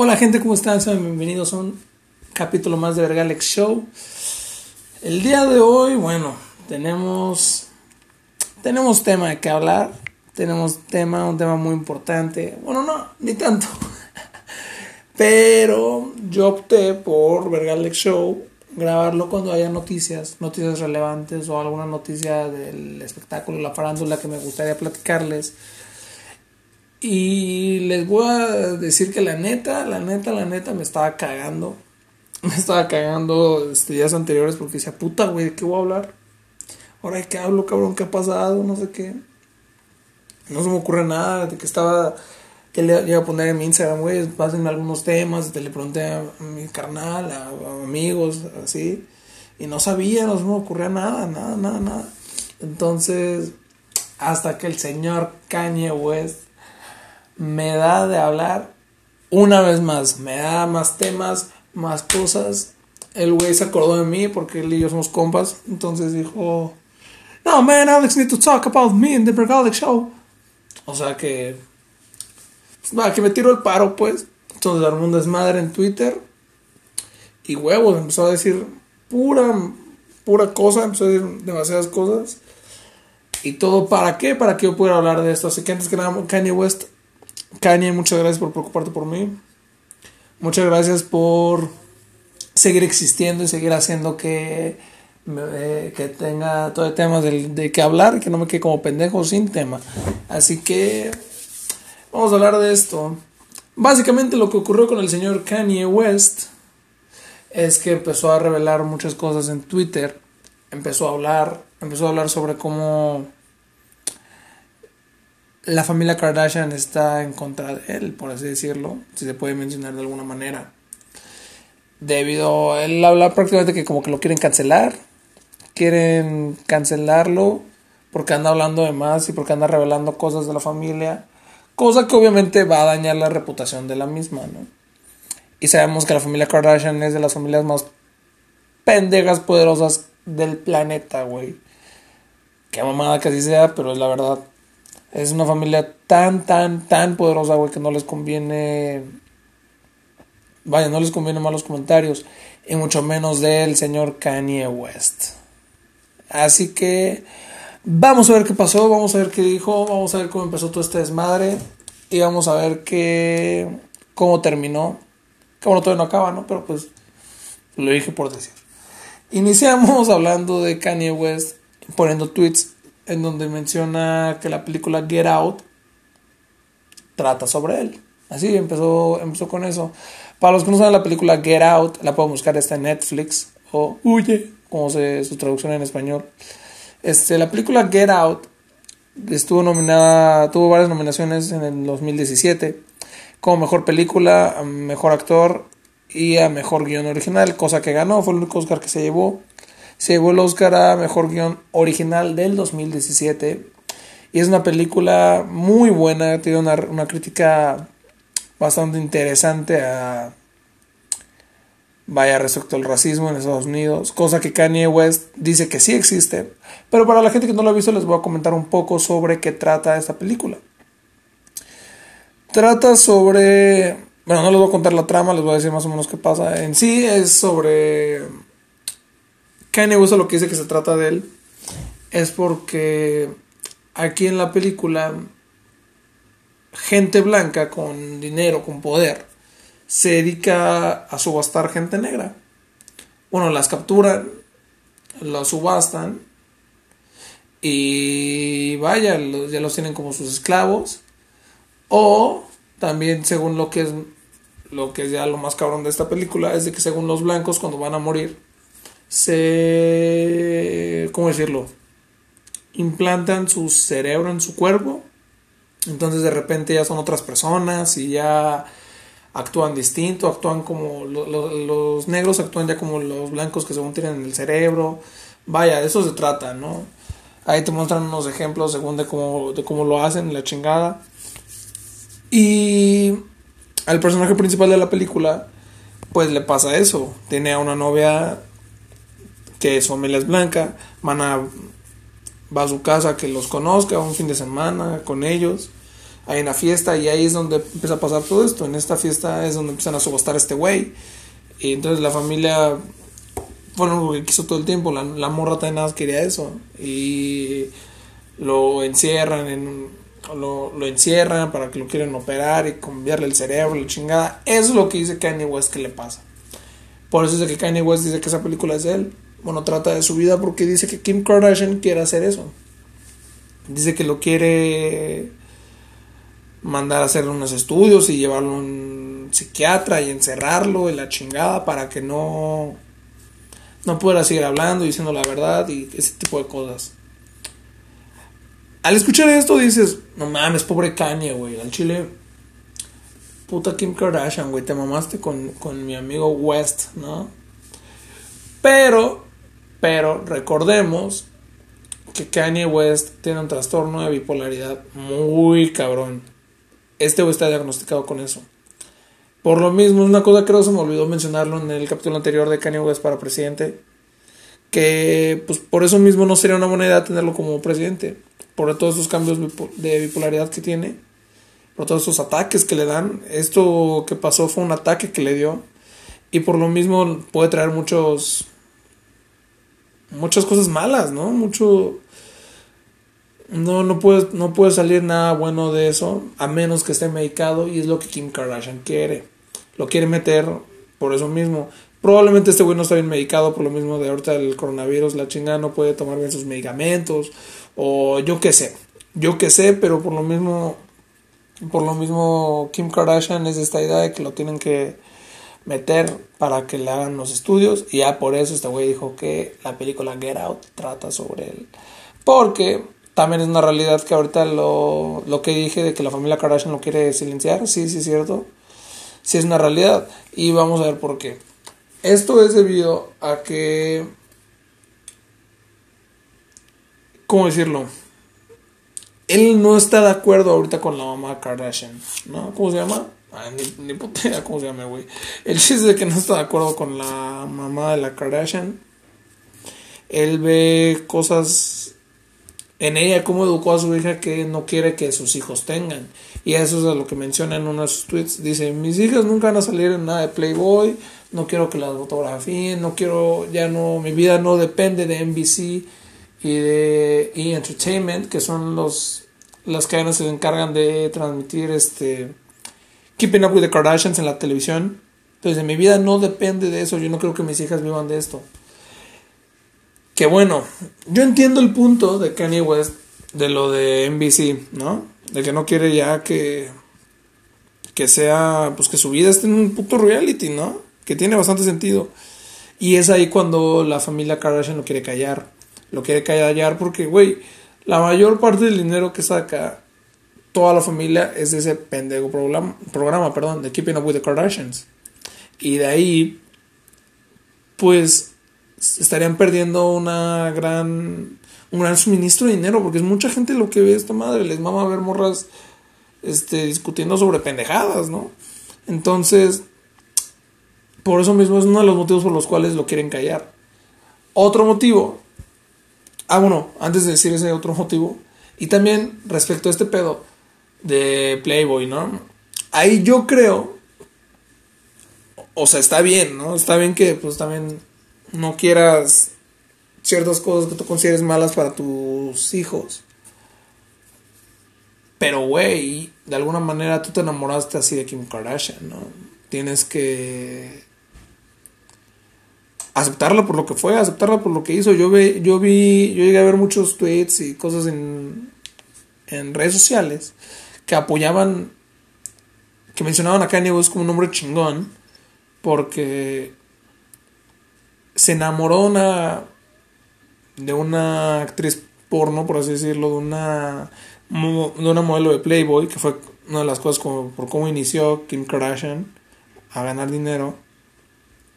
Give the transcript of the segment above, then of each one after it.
Hola gente, ¿cómo están? Sean bienvenidos a un capítulo más de Vergalex Show. El día de hoy, bueno, tenemos tenemos tema de que hablar, tenemos tema, un tema muy importante. Bueno, no, ni tanto. Pero yo opté por Vergalex Show grabarlo cuando haya noticias, noticias relevantes o alguna noticia del espectáculo, la farándula que me gustaría platicarles y les voy a decir que la neta, la neta, la neta me estaba cagando. Me estaba cagando este, días anteriores porque decía, puta, güey, ¿de qué voy a hablar? Ahora qué hablo, cabrón, ¿qué ha pasado? No sé qué. No se me ocurre nada, de que estaba, que le iba a poner en mi Instagram, güey, pásenme algunos temas, te le pregunté a mi carnal, a, a, amigos, así, y no sabía, no se me ocurría nada, nada, nada, nada. Entonces, hasta que el señor Kanye West me da de hablar una vez más, me da más temas, más cosas. El güey se acordó de mí porque él y yo somos compas, entonces dijo, no, man, Alex need to talk about me in the Bergalic Show. O sea que, pues, va, que me tiro el paro, pues. Entonces armó un desmadre en Twitter y huevos, empezó a decir pura, pura cosa, empezó a decir demasiadas cosas. ¿Y todo para qué? Para que yo pudiera hablar de esto. Así que antes que nada, Kanye West Kanye, muchas gracias por preocuparte por mí. Muchas gracias por seguir existiendo y seguir haciendo que, eh, que tenga todo el tema de, de que hablar y que no me quede como pendejo sin tema. Así que vamos a hablar de esto. Básicamente lo que ocurrió con el señor Kanye West es que empezó a revelar muchas cosas en Twitter. Empezó a hablar, empezó a hablar sobre cómo la familia Kardashian está en contra de él, por así decirlo, si se puede mencionar de alguna manera. Debido, él habla prácticamente que como que lo quieren cancelar, quieren cancelarlo porque anda hablando de más y porque anda revelando cosas de la familia, cosa que obviamente va a dañar la reputación de la misma, ¿no? Y sabemos que la familia Kardashian es de las familias más pendejas poderosas del planeta, güey. Qué mamada que así sea, pero es la verdad. Es una familia tan, tan, tan poderosa, güey, que no les conviene. Vaya, no les conviene malos comentarios. Y mucho menos del señor Kanye West. Así que. Vamos a ver qué pasó, vamos a ver qué dijo, vamos a ver cómo empezó todo este desmadre. Y vamos a ver qué. cómo terminó. Que bueno, todavía no acaba, ¿no? Pero pues. Lo dije por decir. Iniciamos hablando de Kanye West poniendo tweets en donde menciona que la película Get Out trata sobre él. Así empezó, empezó con eso. Para los que no saben la película Get Out, la pueden buscar está en Netflix o Huye, como se su traducción en español. Este, la película Get Out estuvo nominada, tuvo varias nominaciones en el 2017 como mejor película, mejor actor y a mejor guion original, cosa que ganó, fue el único Oscar que se llevó. Se llevó el Oscar a Mejor Guión Original del 2017. Y es una película muy buena, tiene una, una crítica bastante interesante a... Vaya respecto al racismo en Estados Unidos, cosa que Kanye West dice que sí existe. Pero para la gente que no lo ha visto les voy a comentar un poco sobre qué trata esta película. Trata sobre... Bueno, no les voy a contar la trama, les voy a decir más o menos qué pasa. En sí es sobre Kanye West lo que dice que se trata de él es porque aquí en la película gente blanca con dinero, con poder, se dedica a subastar gente negra. Bueno, las capturan, las subastan y vaya, ya los tienen como sus esclavos. O también según lo que es lo que es ya lo más cabrón de esta película es de que según los blancos cuando van a morir se, ¿cómo decirlo? Implantan su cerebro en su cuerpo. Entonces de repente ya son otras personas y ya actúan distinto, actúan como los negros actúan ya como los blancos que según tienen en el cerebro. Vaya, de eso se trata, ¿no? Ahí te muestran unos ejemplos según de cómo, de cómo lo hacen, la chingada. Y al personaje principal de la película, pues le pasa eso. Tiene a una novia que su familia es blanca, van a, va a su casa que los conozca un fin de semana con ellos, hay una fiesta y ahí es donde empieza a pasar todo esto. En esta fiesta es donde empiezan a subastar a este güey. Y entonces la familia, bueno, lo que quiso todo el tiempo, la, morra también nada quería eso. Y lo encierran en lo, lo, encierran para que lo quieran operar y cambiarle el cerebro, chingada. Es lo que dice Kanye West que le pasa. Por eso es que Kanye West dice que esa película es de él. Bueno, trata de su vida porque dice que Kim Kardashian quiere hacer eso. Dice que lo quiere mandar a hacer unos estudios y llevarlo a un psiquiatra y encerrarlo en la chingada para que no no pueda seguir hablando y diciendo la verdad y ese tipo de cosas. Al escuchar esto dices, no mames, pobre Kanye, güey, al chile puta Kim Kardashian, güey, te mamaste con, con mi amigo West, ¿no? Pero pero recordemos que Kanye West tiene un trastorno de bipolaridad muy cabrón. Este güey está diagnosticado con eso. Por lo mismo, una cosa que no se me olvidó mencionarlo en el capítulo anterior de Kanye West para presidente. Que pues por eso mismo no sería una buena idea tenerlo como presidente. Por todos esos cambios de bipolaridad que tiene. Por todos esos ataques que le dan. Esto que pasó fue un ataque que le dio. Y por lo mismo puede traer muchos muchas cosas malas, ¿no? Mucho no no puede no puede salir nada bueno de eso a menos que esté medicado y es lo que Kim Kardashian quiere. Lo quiere meter por eso mismo. Probablemente este güey no está bien medicado por lo mismo de ahorita el coronavirus, la chingada no puede tomar bien sus medicamentos o yo qué sé. Yo qué sé, pero por lo mismo por lo mismo Kim Kardashian es esta idea de que lo tienen que meter para que le hagan los estudios. Y ya por eso este güey dijo que la película Get Out trata sobre él. Porque también es una realidad que ahorita lo, lo que dije de que la familia Kardashian lo quiere silenciar. Sí, sí, es cierto. Sí es una realidad. Y vamos a ver por qué. Esto es debido a que... ¿Cómo decirlo? Él no está de acuerdo ahorita con la mamá Kardashian, ¿no? ¿Cómo se llama? Ay, ni, ni puta cómo se llama, güey. El chiste de que no está de acuerdo con la mamá de la Kardashian. Él ve cosas en ella, cómo educó a su hija que no quiere que sus hijos tengan. Y eso es lo que menciona en uno de sus tweets. Dice, mis hijas nunca van a salir en nada de Playboy, no quiero que las fotografíen, no quiero, ya no, mi vida no depende de NBC y de E! Entertainment, que son los, las cadenas que se encargan de transmitir este Keeping Up with the Kardashians en la televisión. Entonces, mi vida no depende de eso. Yo no creo que mis hijas vivan de esto. Que bueno, yo entiendo el punto de Kanye West de lo de NBC, ¿no? De que no quiere ya que que sea, pues que su vida esté en un puto reality, ¿no? Que tiene bastante sentido. Y es ahí cuando la familia Kardashian lo quiere callar. Lo quiere callar porque, güey, la mayor parte del dinero que saca toda la familia es de ese pendejo programa, programa perdón, de Keeping Up with the Kardashians. Y de ahí, pues, estarían perdiendo una gran, un gran suministro de dinero, porque es mucha gente lo que ve esta madre, les mama ver morras este, discutiendo sobre pendejadas, ¿no? Entonces, por eso mismo es uno de los motivos por los cuales lo quieren callar. Otro motivo, ah, bueno, antes de decir ese otro motivo, y también respecto a este pedo, de Playboy, ¿no? Ahí yo creo, o sea, está bien, ¿no? Está bien que pues también no quieras ciertas cosas que tú consideres malas para tus hijos. Pero, güey, de alguna manera tú te enamoraste así de Kim Kardashian, ¿no? Tienes que aceptarla por lo que fue, aceptarla por lo que hizo. Yo, ve, yo vi, yo llegué a ver muchos tweets y cosas en, en redes sociales que apoyaban, que mencionaban a Kanye West como un hombre chingón, porque se enamoró de una actriz porno, por así decirlo, de una, de una modelo de Playboy, que fue una de las cosas como, por cómo inició Kim Kardashian a ganar dinero.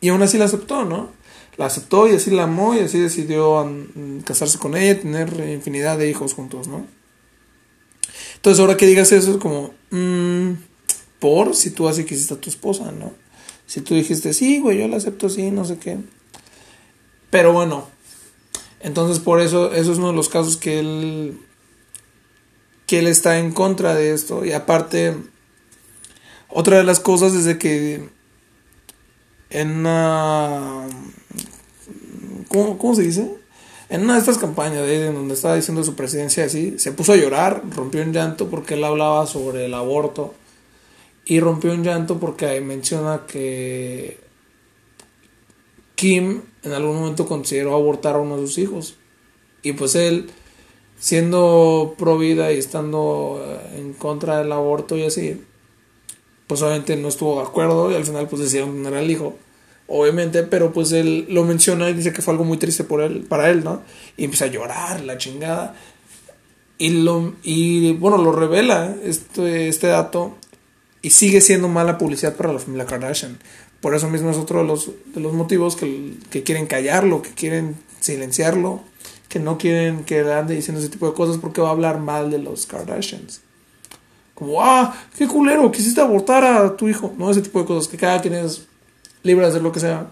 Y aún así la aceptó, ¿no? La aceptó y así la amó y así decidió casarse con ella, tener infinidad de hijos juntos, ¿no? Entonces, ahora que digas eso, es como, mmm, por si tú así quisiste a tu esposa, ¿no? Si tú dijiste, sí, güey, yo la acepto, sí, no sé qué. Pero bueno, entonces por eso, eso es uno de los casos que él que él está en contra de esto. Y aparte, otra de las cosas es de que en una... ¿Cómo, cómo se dice? En una de estas campañas de donde estaba diciendo su presidencia así, se puso a llorar, rompió en llanto porque él hablaba sobre el aborto y rompió en llanto porque menciona que Kim en algún momento consideró abortar a uno de sus hijos. Y pues él siendo pro vida y estando eh, en contra del aborto y así, pues obviamente no estuvo de acuerdo y al final pues decidieron tener al hijo obviamente, pero pues él lo menciona y dice que fue algo muy triste por él, para él, ¿no? Y empieza a llorar, la chingada. Y, lo, y bueno, lo revela este, este dato y sigue siendo mala publicidad para la familia Kardashian. Por eso mismo es otro de los, de los motivos que, que quieren callarlo, que quieren silenciarlo, que no quieren que ande diciendo ese tipo de cosas porque va a hablar mal de los Kardashians. Como, ah, qué culero, quisiste abortar a tu hijo. No, ese tipo de cosas, que cada quien es libre de hacer lo que sea.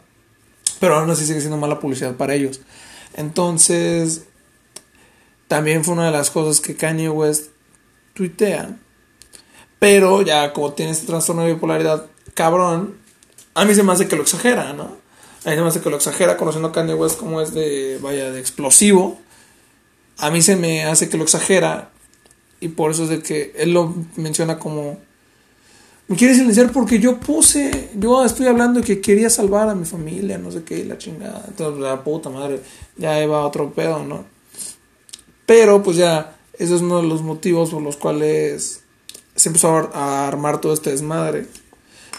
Pero aún así sigue siendo mala publicidad para ellos. Entonces, también fue una de las cosas que Kanye West tuitea. Pero ya como tiene este trastorno de bipolaridad cabrón, a mí se me hace que lo exagera, ¿no? A mí se me hace que lo exagera conociendo a Kanye West como es de, vaya, de explosivo. A mí se me hace que lo exagera y por eso es de que él lo menciona como me quiere silenciar porque yo puse, yo estoy hablando que quería salvar a mi familia, no sé qué, la chingada. Entonces, la puta madre, ya iba otro pedo, ¿no? Pero, pues ya, ese es uno de los motivos por los cuales se empezó a armar todo este desmadre.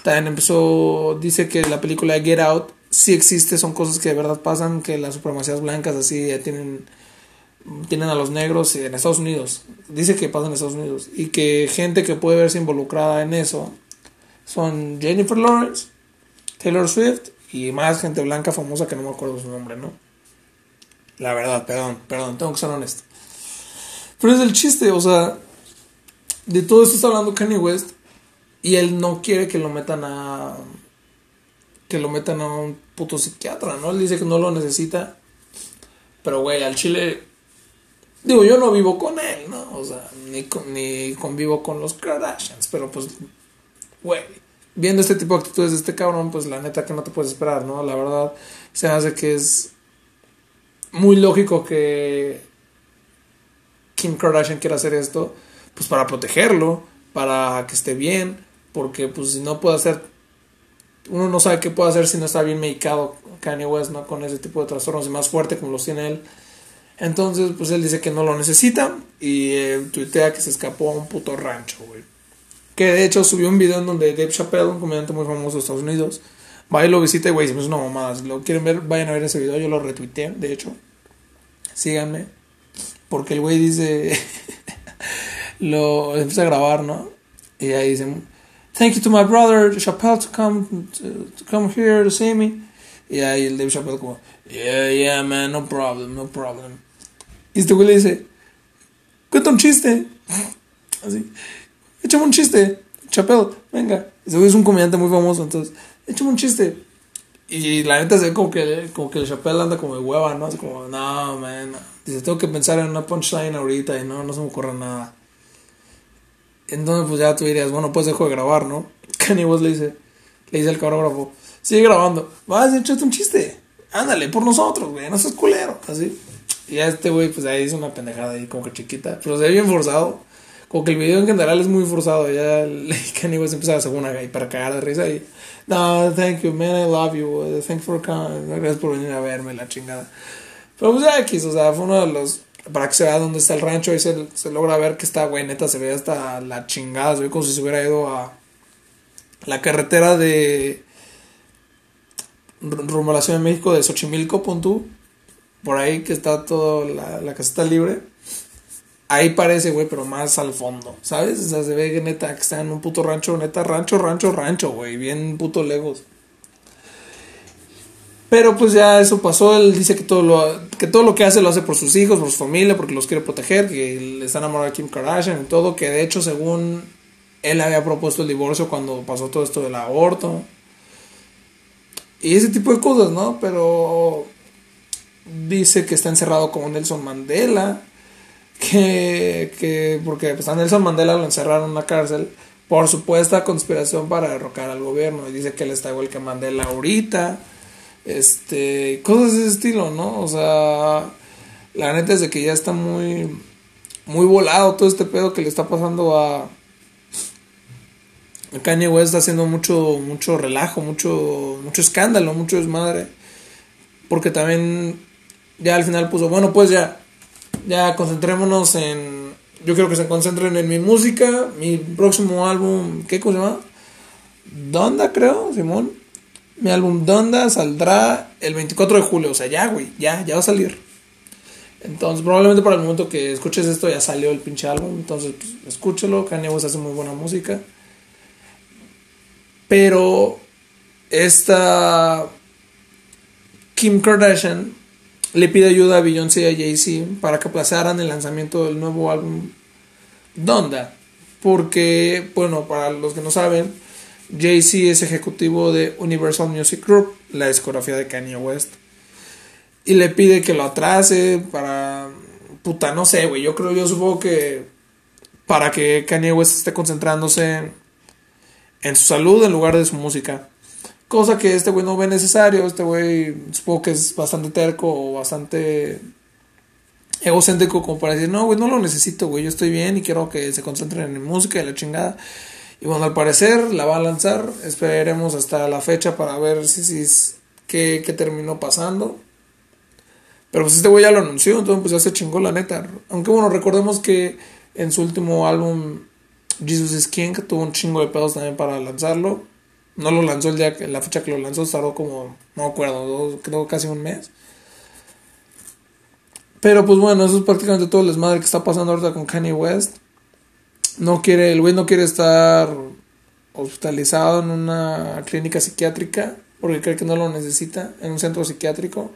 También empezó, dice que la película Get Out sí existe, son cosas que de verdad pasan, que las supremacías blancas así tienen tienen a los negros en Estados Unidos. Dice que pasa en Estados Unidos. Y que gente que puede verse involucrada en eso son Jennifer Lawrence, Taylor Swift y más gente blanca famosa que no me acuerdo su nombre, ¿no? La verdad, perdón, perdón, tengo que ser honesto. Pero es el chiste, o sea, de todo esto está hablando Kanye West y él no quiere que lo metan a que lo metan a un puto psiquiatra, ¿no? Él dice que no lo necesita. Pero güey, al chile Digo, yo no vivo con él, ¿no? O sea, ni, ni convivo con los Kardashians, pero pues, güey, viendo este tipo de actitudes de este cabrón, pues la neta que no te puedes esperar, ¿no? La verdad, se hace que es muy lógico que Kim Kardashian quiera hacer esto, pues para protegerlo, para que esté bien, porque pues si no puede hacer, uno no sabe qué puede hacer si no está bien medicado Kanye West, ¿no? Con ese tipo de trastornos y más fuerte como los tiene él. Entonces, pues él dice que no lo necesita y eh, tuitea que se escapó a un puto rancho, güey. Que de hecho subió un video en donde Dave Chappelle, un comediante muy famoso de Estados Unidos, va y lo visita güey, es una mamada. Si lo quieren ver, vayan a ver ese video. Yo lo retuiteé, de hecho. Síganme. Porque el güey dice. lo empieza a grabar, ¿no? Y ahí dice: Thank you to my brother Chappelle to come, to come here to see me. Y ahí el Dave Chappelle, como: Yeah, yeah, man, no problem, no problem. Y este güey le dice, cuenta un chiste. Así, échame un chiste. Chapel, venga. Ese güey es un comediante muy famoso, entonces, échame un chiste. Y la neta se ve como que, como que el Chapel anda como de hueva, ¿no? Así como, no, man. Dice, tengo que pensar en una punchline ahorita y no, no se me ocurre nada. Entonces, pues ya tú dirías, bueno, pues dejo de grabar, ¿no? Kanye West le dice, le dice al camarógrafo, sigue grabando. Vas, échate un chiste. Ándale, por nosotros, güey, no seas culero. Así. Y a este güey, pues ahí hizo una pendejada ahí como que chiquita. Pero se ve bien forzado. Como que el video en general es muy forzado. Ya el Kanye West empieza a hacer una y para cagar de risa. Y no, thank you, man, I love you. Thank you for coming. Gracias por venir a verme, la chingada. Pero pues ya X, o sea, fue uno de los. Para que se vea dónde está el rancho y se, se logra ver que está, güey, neta, se ve hasta la chingada. Se ve como si se hubiera ido a la carretera de. rumbo a la Ciudad de México de Xochimilco, pon por ahí que está todo, la, la caseta libre. Ahí parece, güey, pero más al fondo, ¿sabes? O sea, se ve que neta que está en un puto rancho, neta, rancho, rancho, rancho, güey, bien puto legos. Pero pues ya eso pasó, él dice que todo lo que todo lo que hace lo hace por sus hijos, por su familia, porque los quiere proteger, que le está enamorado de Kim Kardashian y todo, que de hecho según él había propuesto el divorcio cuando pasó todo esto del aborto. Y ese tipo de cosas, ¿no? Pero dice que está encerrado como Nelson Mandela, que, que porque pues, a Nelson Mandela lo encerraron en la cárcel por supuesta conspiración para derrocar al gobierno. Y dice que él está igual que Mandela ahorita. Este, cosas de ese estilo, ¿no? O sea, la neta es de que ya está muy, muy volado todo este pedo que le está pasando a, Kanye West está haciendo mucho, mucho relajo, mucho, mucho escándalo, mucho desmadre. Porque también ya al final puso, bueno, pues ya, ya concentrémonos en, yo quiero que se concentren en mi música, mi próximo álbum, ¿qué cosa se llama? Donda, creo, Simón. Mi álbum Donda saldrá el 24 de julio, o sea, ya, güey, ya, ya va a salir. Entonces, probablemente para el momento que escuches esto ya salió el pinche álbum, entonces, pues, escúchelo, Kanye West hace muy buena música. Pero esta Kim Kardashian le pide ayuda a Beyoncé y a Jay-Z para que aplazaran el lanzamiento del nuevo álbum Donda. Porque, bueno, para los que no saben, Jay-Z es ejecutivo de Universal Music Group, la discografía de Kanye West. Y le pide que lo atrase para. Puta, no sé, güey. Yo creo, yo supongo que. Para que Kanye West esté concentrándose en su salud en lugar de su música. Cosa que este güey no ve necesario. Este güey supongo que es bastante terco o bastante egocéntrico como para decir, no, güey, no lo necesito, güey, yo estoy bien y quiero que se concentren en música y la chingada. Y bueno, al parecer la va a lanzar. Esperaremos hasta la fecha para ver si, si qué, qué terminó pasando. Pero pues este güey ya lo anunció, entonces pues ya se chingó la neta. Aunque bueno, recordemos que en su último álbum Jesus is King tuvo un chingo de pedos también para lanzarlo. No lo lanzó el día que la fecha que lo lanzó, tardó como, no me acuerdo, creo casi un mes. Pero pues bueno, eso es prácticamente todo el desmadre que está pasando ahorita con Kanye West. No quiere, el güey no quiere estar hospitalizado en una clínica psiquiátrica porque cree que no lo necesita en un centro psiquiátrico.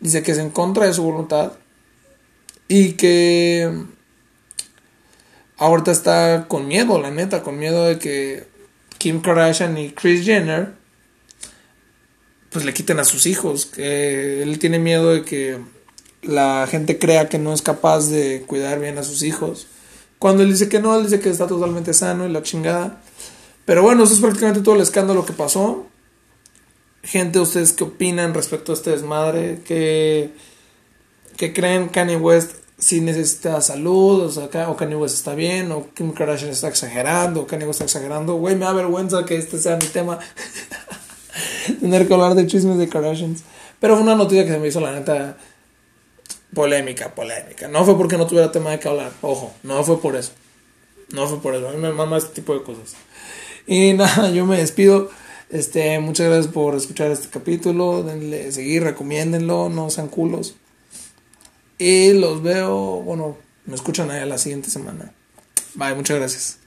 Dice que es en contra de su voluntad y que ahorita está con miedo, la neta, con miedo de que Kim Kardashian y Chris Jenner pues le quiten a sus hijos, él tiene miedo de que la gente crea que no es capaz de cuidar bien a sus hijos. Cuando él dice que no, él dice que está totalmente sano y la chingada. Pero bueno, eso es prácticamente todo el escándalo que pasó. Gente, ¿ustedes qué opinan respecto a este desmadre? ¿Qué, qué creen Kanye West si necesita salud, o, sea, o Kanye West está bien, o Kim Kardashian está exagerando, o Kanye West está exagerando. Güey, me da vergüenza que este sea mi tema. Tener que hablar de chismes de Kardashians. Pero fue una noticia que se me hizo, la neta, polémica, polémica. No fue porque no tuviera tema de que hablar, ojo, no fue por eso. No fue por eso, a mí me mama este tipo de cosas. Y nada, yo me despido. Este, muchas gracias por escuchar este capítulo. Denle seguir, recomiéndenlo, no sean culos. Y los veo, bueno, me escuchan ahí la siguiente semana. Bye, muchas gracias.